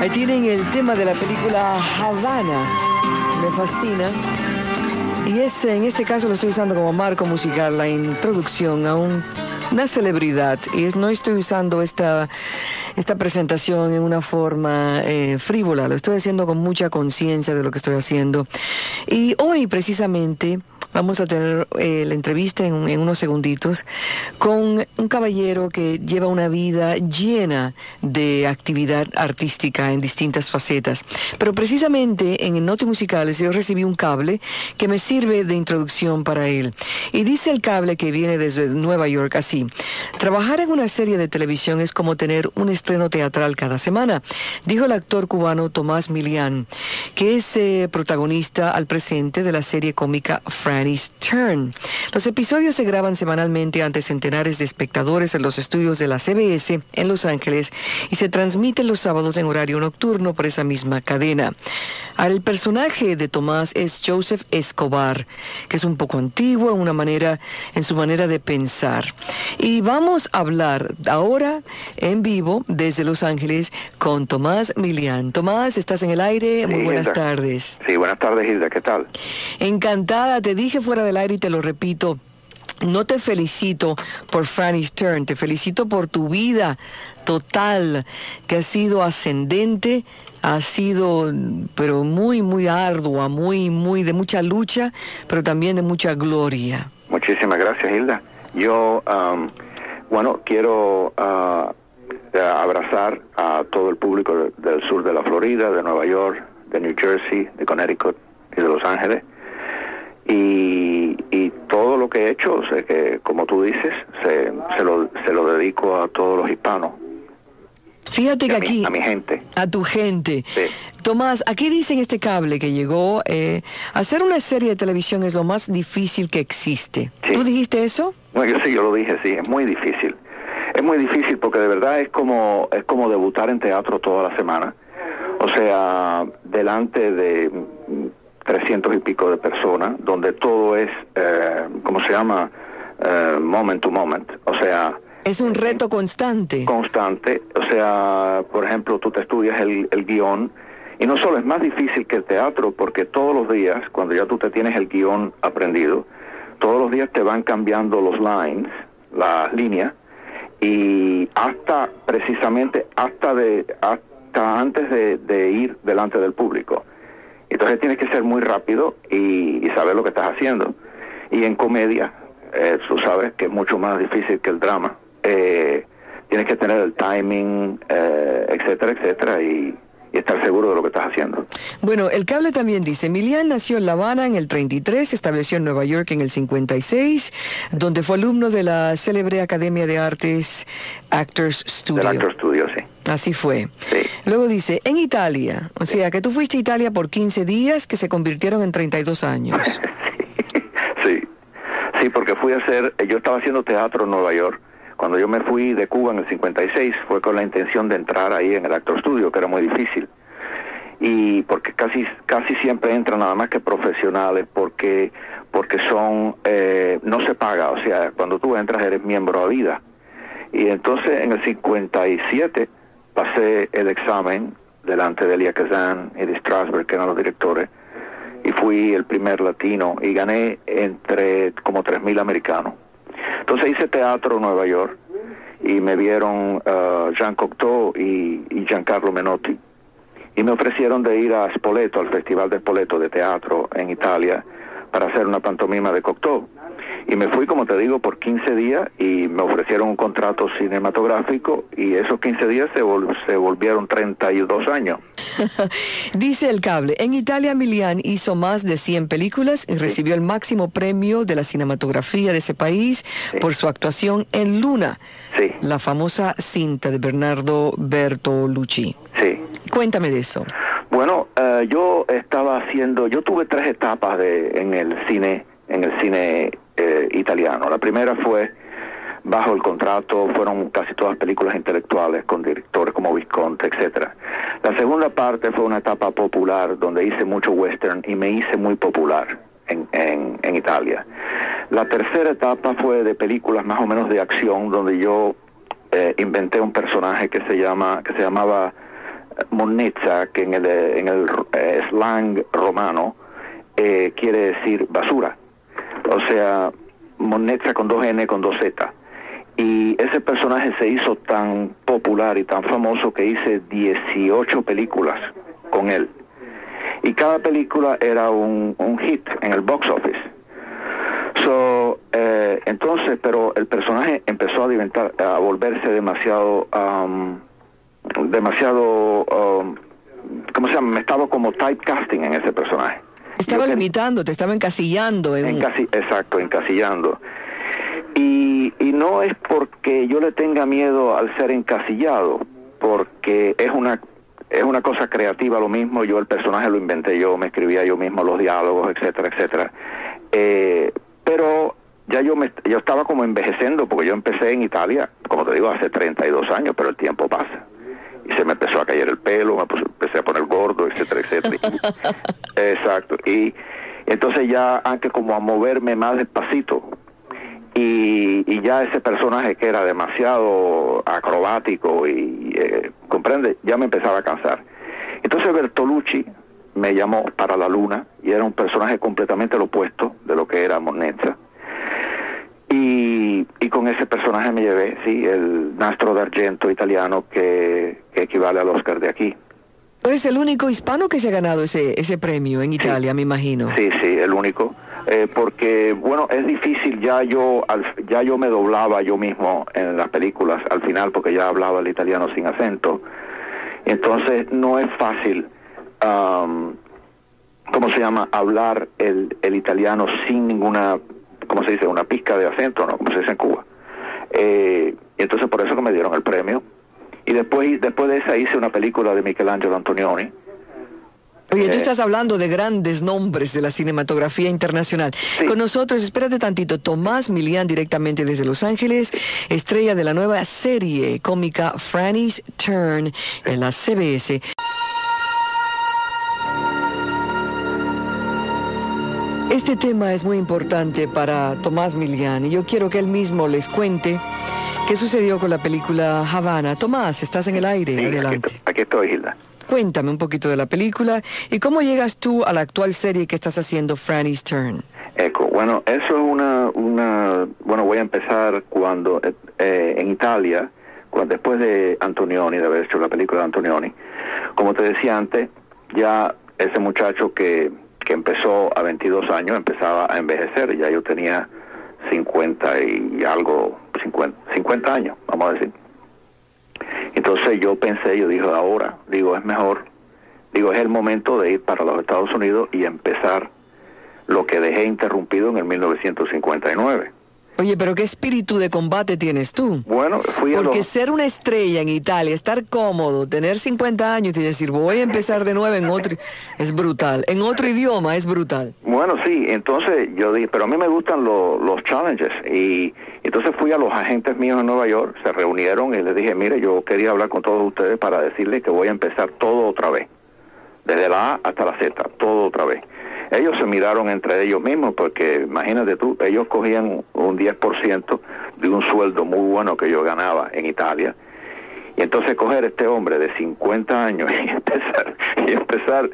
Ahí tienen el tema de la película Havana. Me fascina. Y este, en este caso lo estoy usando como marco musical, la introducción a un- una celebridad. Y no estoy usando esta, esta presentación en una forma eh, frívola, lo estoy haciendo con mucha conciencia de lo que estoy haciendo. Y hoy precisamente vamos a tener eh, la entrevista en, unos segunditos con un caballero que lleva una vida llena de actividad artística en distintas facetas. Pero precisamente en el Noti Musicales yo recibí un cable que me sirve de introducción para él. Y dice el cable que viene desde Nueva York así. Trabajar en una serie de televisión es como tener un estreno teatral cada semana, dijo el actor cubano Tomás Milian, que es eh, protagonista al presente de la serie cómica Turn. Los episodios se graban semanalmente ante centenares de espectadores en los estudios de la CBS en Los Ángeles y se transmiten los sábados en horario nocturno por esa misma cadena. El personaje de Tomás es Joseph Escobar, que es un poco antiguo en una manera, en su manera de pensar. Y vamos a hablar ahora en vivo desde Los Ángeles con Tomás Milian. Tomás, estás en el aire. Muy buenas tardes. Sí, buenas tardes, Hilda, ¿qué tal? Encantada, te dije fuera del aire y te lo repito. No te felicito por Franny's Turn, te felicito por tu vida total, que ha sido ascendente, ha sido, pero muy, muy ardua, muy, muy de mucha lucha, pero también de mucha gloria. Muchísimas gracias, Hilda. Yo, am, bueno, quiero eh, abrazar a todo el público de- del sur de la Florida, de Nueva York, de New Jersey, de Connecticut y de Los Ángeles. Y, y todo lo que he hecho, sé que, como tú dices, se, se, lo, se lo dedico a todos los hispanos, Fíjate que a, mi, aquí, a mi gente. a tu gente. Sí. Tomás, aquí dice en este cable que llegó, eh, hacer una serie de televisión es lo más difícil que existe. Sí. ¿Tú dijiste eso? Bueno, yo sí, yo lo dije, sí, es muy difícil. Es muy difícil porque de verdad es como es como debutar en teatro toda la semana. O sea, delante de 300 y pico de personas, donde todo es, eh, ¿cómo se llama? Eh, moment to moment. O sea, Es un reto constante. constante. O sea, por ejemplo, tú te estudias el, el guion y no solo es más difícil que el teatro porque todos los días, cuando ya tú te tienes el guion aprendido, todos los días te van cambiando los lines, las líneas y hasta precisamente hasta de hasta antes de, de ir delante del público. Entonces tienes que ser muy rápido y, y saber lo que estás haciendo. Y en comedia, eh, tú sabes que es mucho más difícil que el drama. Eh, tienes que tener el timing, eh, etcétera, etcétera, y, y estar seguro de lo que estás haciendo. Bueno, el cable también dice, Milian nació en La Habana en el 33, se estableció en Nueva York en el 56, donde fue alumno de la célebre Academia de Artes Actors Studio. Del Actor Studio, sí. Así fue. Sí. Luego dice, en Italia, o sea, que tú fuiste a Italia por 15 días que se convirtieron en 32 años. sí, sí, porque fui a hacer, yo estaba haciendo teatro en Nueva York. Cuando yo me fui de Cuba en el 56 fue con la intención de entrar ahí en el Actor Studio, que era muy difícil. Y porque casi casi siempre entran nada más que profesionales, porque porque son eh, no se paga, o sea, cuando tú entras eres miembro a vida. Y entonces en el 57 pasé el examen delante de Elia Kazan y de Strasberg, que eran los directores, y fui el primer latino y gané entre como 3.000 americanos. Entonces hice teatro en Nueva York y me vieron uh, Jean Cocteau y, y Giancarlo Menotti y me ofrecieron de ir a Spoleto, al Festival de Spoleto de Teatro en Italia, para hacer una pantomima de Cocteau. Y me fui, como te digo, por 15 días y me ofrecieron un contrato cinematográfico y esos 15 días se, se volvieron 32 años. Dice el cable, en Italia Milian hizo más de 100 películas y recibió el máximo premio de la cinematografía de ese país por su actuación en Luna, la famosa cinta de Bernardo Bertolucci. Sí. Cuéntame de eso. Bueno, eh, yo estaba haciendo, yo tuve tres etapas de, en el cine, en el cine eh, italiano. La primera fue bajo el contrato, fueron casi todas películas intelectuales con directores como Visconti, etcétera. La segunda parte fue una etapa popular donde hice mucho western y me hice muy popular en, en, Italia. La tercera etapa fue de películas más o menos de acción donde yo eh, inventé un personaje que se llama que se llamaba Monnezza, que en el, en el eh, slang romano eh, quiere decir basura. O sea, Monnezza con dos N, con dos Z. Y ese personaje se hizo tan popular y tan famoso que hice 18 películas con él. Y cada película era un, un hit en el box office. So, eh, entonces, pero el personaje empezó a, a volverse demasiado um, demasiado, um, ¿cómo se llama? Me estaba como typecasting en ese personaje. Estaba limitando, te estaba encasillando. En... exacto, encasillando. Y, y no es porque yo le tenga miedo al ser encasillado, porque es una es una cosa creativa lo mismo, yo el personaje lo inventé yo, me escribía yo mismo los diálogos, etcétera, etcétera. Eh, pero ya yo me yo estaba como envejeciendo porque yo empecé en Italia, como te digo, hace 32 años, pero el tiempo pasa y se me empezó a caer el pelo, me empecé a poner gordo, etcétera, etcétera. Exacto. Y entonces ya aunque como a moverme más despacito. Y, y ya ese personaje que era demasiado acrobático y, eh, comprende, ya me empezaba a cansar. Entonces Bertolucci me llamó para la luna y era un personaje completamente lo opuesto de lo que era Monezza. Y, y, con ese personaje me llevé, sí, el Nastro d'Argento italiano que, equivale al Oscar de aquí. Eres el único hispano que se ha ganado ese, ese premio en Italia, me imagino. Sí, sí, el único. Eh, porque, bueno, es difícil, ya yo, ya yo me doblaba yo mismo en las películas al final porque ya hablaba el italiano sin acento. Entonces no es fácil, ¿cómo se llama?, hablar el, el italiano sin ninguna como se dice, una pizca de acento, ¿no? Como se dice en Cuba. Eh, entonces por eso que me dieron el premio. Y después, después de esa hice una película de Michelangelo Antonioni. Oye, tú eh, estás hablando de grandes nombres de la cinematografía internacional. Con nosotros, espérate tantito, Tomás Milian directamente desde Los Ángeles, estrella de la nueva serie cómica Franny's Turn en la CBS. Este tema es muy importante para Tomás Milian y yo quiero que él mismo les cuente qué sucedió con la película Havana. Tomás, estás en el aire, adelante. Aquí, estoy, Hilda. Cuéntame un poquito de la película y cómo llegas tú a la actual serie que estás haciendo, Franny's Turn. Eco, bueno, eso es una, una, bueno, voy a empezar cuando, eh, en Italia, cuando, después de Antonioni, de haber hecho la película de Antonioni, como te decía antes, ya ese muchacho que que empezó a 22 años, empezaba a envejecer, ya yo tenía 50 y algo, 50, 50 años, vamos a decir. Entonces yo pensé, yo dije, ahora, digo, es mejor, digo, es el momento de ir para los Estados Unidos y empezar lo que dejé interrumpido en el 1959. Oye, pero qué espíritu de combate tienes tú. Bueno, fui a Porque ser una estrella en Italia, estar cómodo, tener 50 años y decir voy a empezar de nuevo en otro, es brutal. En otro idioma es brutal. Bueno, sí, entonces yo dije, pero a mí me gustan los challenges. Y entonces fui a los agentes míos en Nueva York, se reunieron y les dije, mire, yo quería hablar con todos ustedes para decirles que voy a empezar todo otra vez. Desde la A hasta la Z, todo otra vez ellos se miraron entre ellos mismos porque imagínate tú, ellos cogían un 10% de un sueldo muy bueno que yo ganaba en Italia. Y entonces coger este hombre de 50 años y empezar, y empezar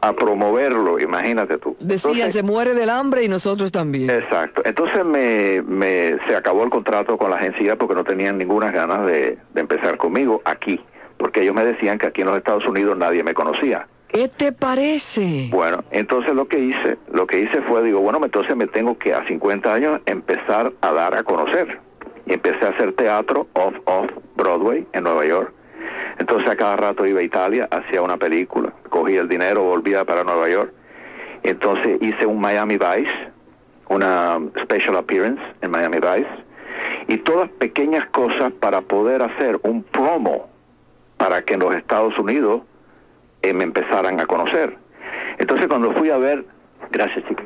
a promoverlo, imagínate tú. Decían, se muere del hambre y nosotros también. Exacto. Entonces me, me, se acabó el contrato con la agencia porque no tenían ninguna ganas de, de empezar conmigo aquí, porque ellos me decían que aquí en los Estados Unidos nadie me conocía ¿Qué te parece? Bueno, entonces lo que hice, lo que hice fue, digo, bueno, entonces me tengo que a 50 años empezar a dar a conocer. Y empecé a hacer teatro off off Broadway en Nueva York. Entonces a cada rato iba a Italia, hacía una película, cogía el dinero, volvía para Nueva York. Entonces hice un Miami Vice, una special appearance en Miami Vice, y todas pequeñas cosas para poder hacer un promo para que en los Estados Unidos eh, me empezaran a conocer. Entonces cuando fui a ver, gracias chica,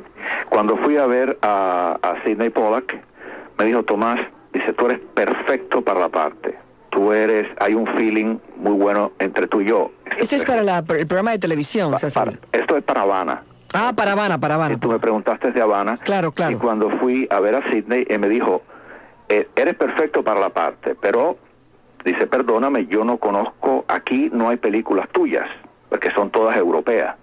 cuando fui a ver a, a Sidney Pollack, me dijo Tomás, dice, tú eres perfecto para la parte. Tú eres, hay un feeling muy bueno entre tú y yo. Esto es para la- el programa de televisión. Pa- César. para- esto es para Habana. Ah, para Habana, para Y Habana. tú me preguntaste de Habana. Claro, claro. Y cuando fui a ver a Sidney, él me dijo, "Eh, eres perfecto para la parte, pero, dice, perdóname, yo no conozco, aquí no hay películas tuyas, porque son todas europeas.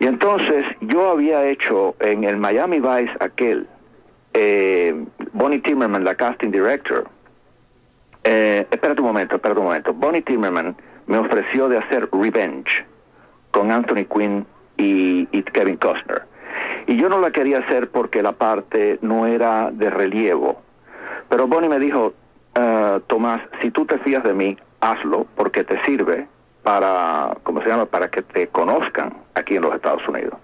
Y entonces yo había hecho en el Miami Vice aquel, eh, Bonnie Timmerman, la casting director, eh, espérate un momento, espérate un momento. Bonnie Timmerman me ofreció de hacer Revenge con Anthony Quinn y, Kevin Costner. Y yo no la quería hacer porque la parte no era de relievo. Pero Bonnie me dijo, "Ah, Tomás, si tú te fías de mí, hazlo porque te sirve para, ¿cómo se llama? Para que te conozcan aquí en los Estados Unidos.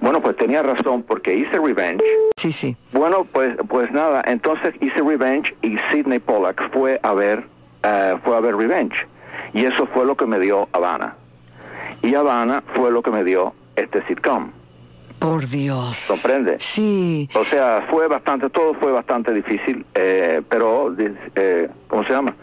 Bueno, pues tenía razón porque hice Revenge. Sí, sí. Bueno, pues, pues nada, entonces hice Revenge y Sidney Pollack fue a ver, eh, fue a ver Revenge. Y eso fue lo que me dio Habana. Y Habana fue lo que me dio este sitcom. Por Dios. ¿Comprende? Sí. O sea, fue bastante, todo fue bastante difícil, eh, pero, eh, ¿cómo se llama?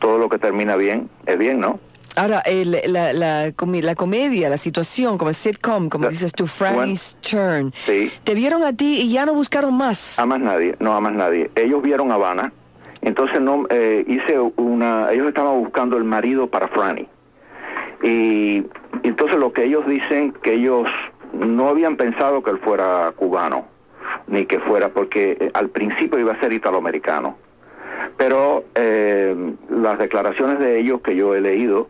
Todo lo que termina bien es bien, ¿no? Ahora, el- la, la, comi- la comedia, la situación, como el sitcom, como La- dices tú, Franny's Turn, Sí. te vieron a ti y ya no buscaron más. A más nadie, no a más nadie. Ellos vieron Habana, entonces no eh, hice una, ellos estaban buscando el marido para Franny. Y entonces lo que ellos dicen que ellos no habían pensado que él fuera cubano, ni que fuera, porque eh, al principio iba a ser italoamericano. Pero eh, las declaraciones de ellos que yo he leído,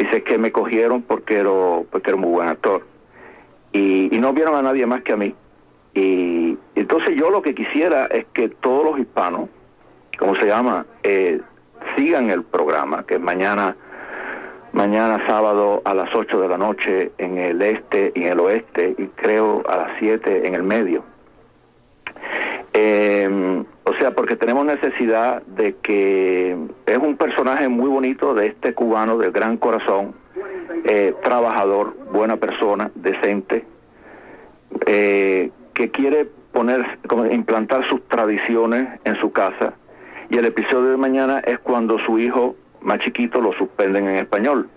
dice que me cogieron porque era, porque era muy buen actor. Y, y no vieron a nadie más que a mí. Y entonces yo lo que quisiera es que todos los hispanos, ¿cómo se llama? Eh, sigan el programa, que mañana, mañana sábado a las 8 de la noche en el este y en el oeste, y creo a las 7 en el medio. Eh, o sea, porque tenemos necesidad de que es un personaje muy bonito de este cubano del gran corazón, eh, trabajador, buena persona, decente, eh, que quiere poner, como implantar sus tradiciones en su casa. Y el episodio de mañana es cuando su hijo más chiquito lo suspenden en español.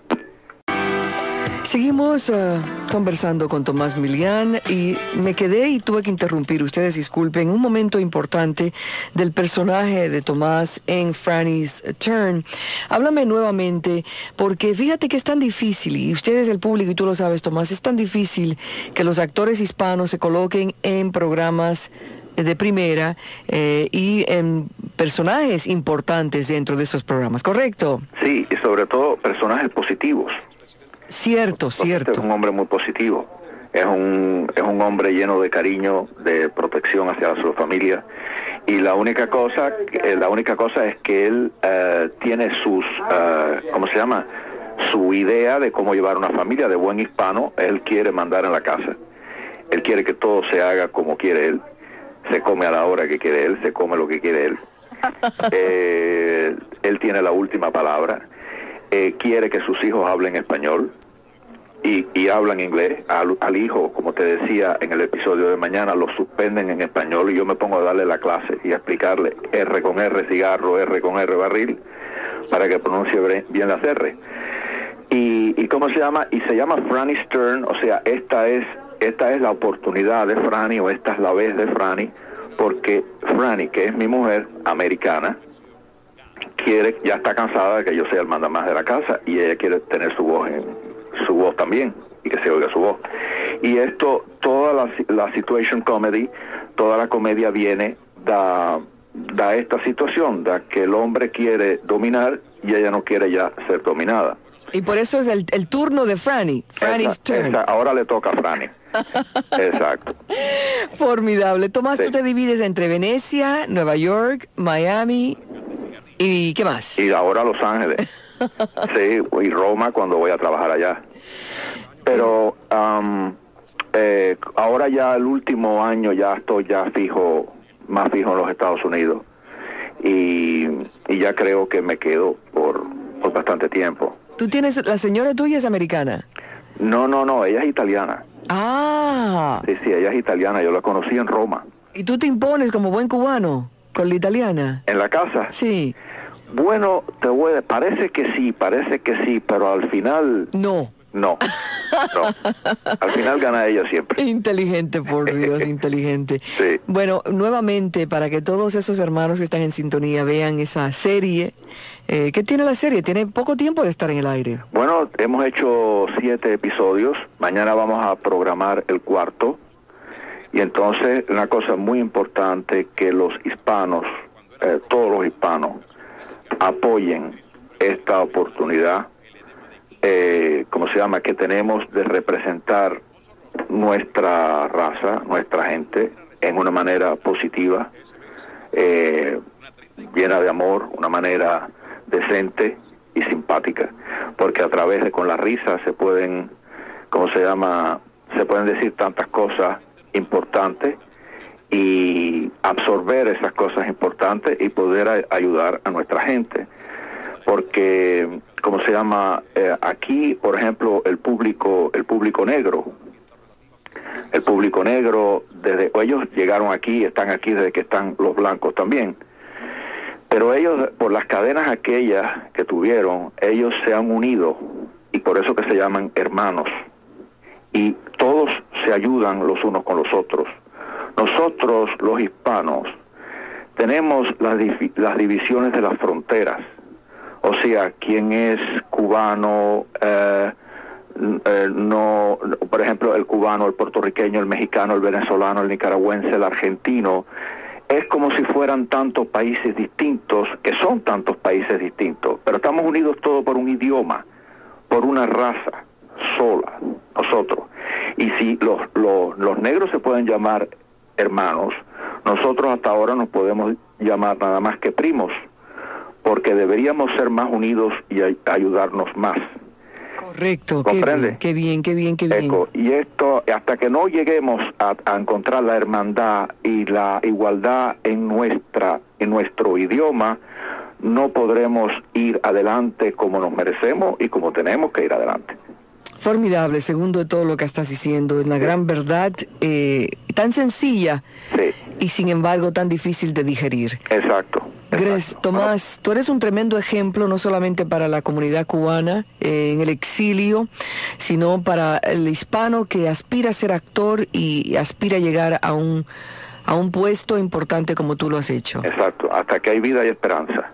Seguimos eh, conversando con Tomás Milián y me quedé y tuve que interrumpir, ustedes disculpen, un momento importante del personaje de Tomás en Franny's Turn. Háblame nuevamente, porque fíjate que es tan difícil, y ustedes el público, y tú lo sabes Tomás, es tan difícil que los actores hispanos se coloquen en programas de primera eh, y en personajes importantes dentro de esos programas, ¿correcto? Sí, y sobre todo personajes positivos. Cierto, Porque cierto. este es un hombre muy positivo. Es un, es un hombre lleno de cariño, de protección hacia su familia. Y la única cosa, eh, la única cosa es que él eh, tiene sus, eh, ¿cómo se llama? Su idea de cómo llevar una familia de buen hispano. Él quiere mandar en la casa. Él quiere que todo se haga como quiere él. Se come a la hora que quiere él, se come lo que quiere él. Eh, él tiene la última palabra. Eh, quiere que sus hijos hablen español y, y hablan inglés. Al, al hijo, como te decía en el episodio de mañana, lo suspenden en español y yo me pongo a darle la clase y a explicarle R con R cigarro, R con R barril, para que pronuncie bien las R. Y, y cómo se llama y se llama Franny Stern o sea esta es esta es la oportunidad de Franny o esta es la vez de Franny porque Franny que es mi mujer americana quiere ya está cansada de que yo sea el mandamás de la casa y ella quiere tener su voz en su voz también y que se oiga su voz y esto toda la, la situation comedy toda la comedia viene da da esta situación da que el hombre quiere dominar y ella no quiere ya ser dominada Y por eso es el, el turno de Franny. Franny's Esa- turn. esa- ahora le toca a Franny. Exacto. Formidable. Tomás, Sí. tú te divides entre Venecia, Nueva York, Miami y ¿qué más? Y ahora Los Ángeles. Sí, y Roma cuando voy a trabajar allá. Pero am, eh, ahora ya el último año ya estoy ya fijo, más fijo en los Estados Unidos. Y, y ya creo que me quedo por, por bastante tiempo. Tú tienes, la señora tuya es americana. No, no, no, ella es italiana. Ah, Sí, sí, ella es italiana. Yo la conocí en Roma. y tú te impones como buen cubano con la italiana. ¿En la casa? Sí, Bueno, te voy a... Parece que sí, parece que sí, pero al final... no. No, no. Al final gana ella siempre. Inteligente, por Dios, inteligente. Sí. Bueno, nuevamente, para que todos esos hermanos que están en sintonía vean esa serie, eh, ¿qué tiene la serie? Tiene poco tiempo de estar en el aire. Bueno, hemos hecho siete episodios. Mañana vamos a programar el cuarto. Y entonces, una cosa muy importante, que los hispanos, eh, todos los hispanos, apoyen esta oportunidad, eh, como se llama, que tenemos de representar nuestra raza, nuestra gente, en una manera positiva, eh, llena de amor, una manera decente y simpática, porque a través de con la risa se pueden, como se llama, se pueden decir tantas cosas importantes y absorber esas cosas importantes y poder ayudar a nuestra gente. Porque como se llama Eh, aquí por ejemplo el público el público negro el público negro desde ellos llegaron aquí están aquí desde que están los blancos también. Pero ellos por las cadenas aquellas que tuvieron ellos se han unido y por eso que se llaman hermanos y todos se ayudan los unos con los otros. Nosotros los hispanos tenemos las, divi- las divisiones de las fronteras. O sea, quién es cubano, eh, eh, no, por ejemplo, el cubano, el puertorriqueño, el mexicano, el venezolano, el nicaragüense, el argentino, es como si fueran tantos países distintos, que son tantos países distintos, pero estamos unidos todos por un idioma, por una raza sola, nosotros. Y si los, los, los negros se pueden llamar hermanos, nosotros hasta ahora nos podemos llamar nada más que primos porque deberíamos ser más unidos y ay- ayudarnos más. Correcto. qué ¿Comprende? bien, Qué bien, qué bien, qué bien. Eco, y esto, hasta que no lleguemos a, a encontrar la hermandad y la igualdad en nuestra, en nuestro idioma, no podremos ir adelante como nos merecemos y como tenemos que ir adelante. Formidable, segundo de todo lo que estás diciendo, la gran verdad eh, tan sencilla Sí, y sin embargo tan difícil de digerir. exacto. Gres. Tomás, tú eres un tremendo ejemplo no solamente para la comunidad cubana eh, en el exilio, sino para el hispano que aspira a ser actor y aspira a llegar a un, a un puesto importante como tú lo has hecho. Exacto, hasta que hay vida y esperanza.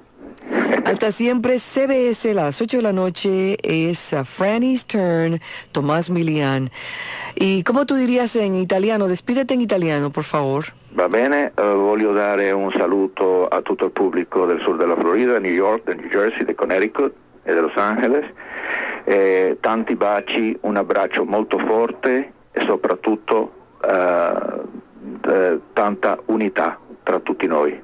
Hasta siempre, CBS, las 8 de la noche, es uh, Franny's Turn, Tomás Milian. ¿Y cómo tú dirías en italiano? Despídete en italiano, por favor. Va bene, eh, voglio dare un saluto a tutto il pubblico del sud della Florida, New York, del New Jersey, di Connecticut e di Los Angeles. Eh, tanti baci, un abbraccio molto forte e soprattutto eh, tanta unità tra tutti noi.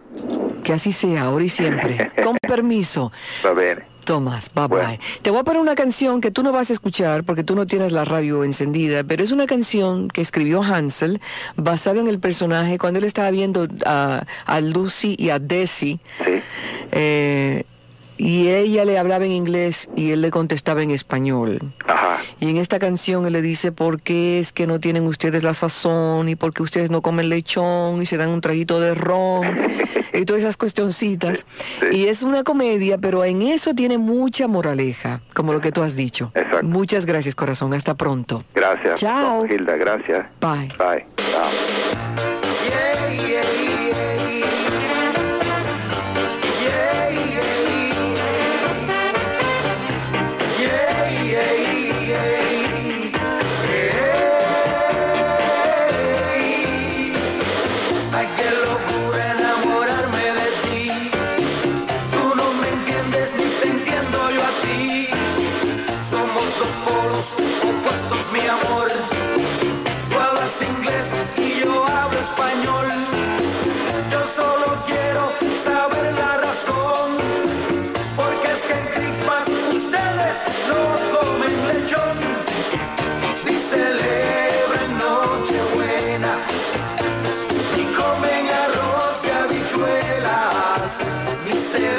Que así sea, ahora y siempre. Con permiso. Va bene. Tomás, bye Bueno. bye. Te voy a poner una canción que tú no vas a escuchar porque tú no tienes la radio encendida, pero es una canción que escribió Hansel basada en el personaje cuando él estaba viendo a, a Lucy y a Desi. Eh, y ella le hablaba en inglés y él le contestaba en español. ajá, Y en esta canción él le dice por qué es que no tienen ustedes la sazón y por qué ustedes no comen lechón y se dan un traguito de ron y todas esas cuestioncitas. Sí, sí. Y es una comedia, pero en eso tiene mucha moraleja, como lo que tú has dicho. Exacto. Muchas gracias, corazón. Hasta pronto. gracias. Ciao. Hilda, gracias. Bye. Bye. Ciao.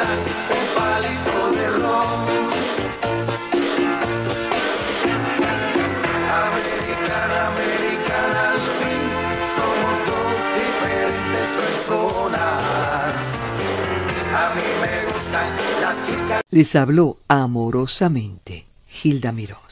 Dan un palito de ron. Americana, americana, somos dos diferentes personas. A mí me gustan las chicas. Les habló amorosamente Hilda Mirós.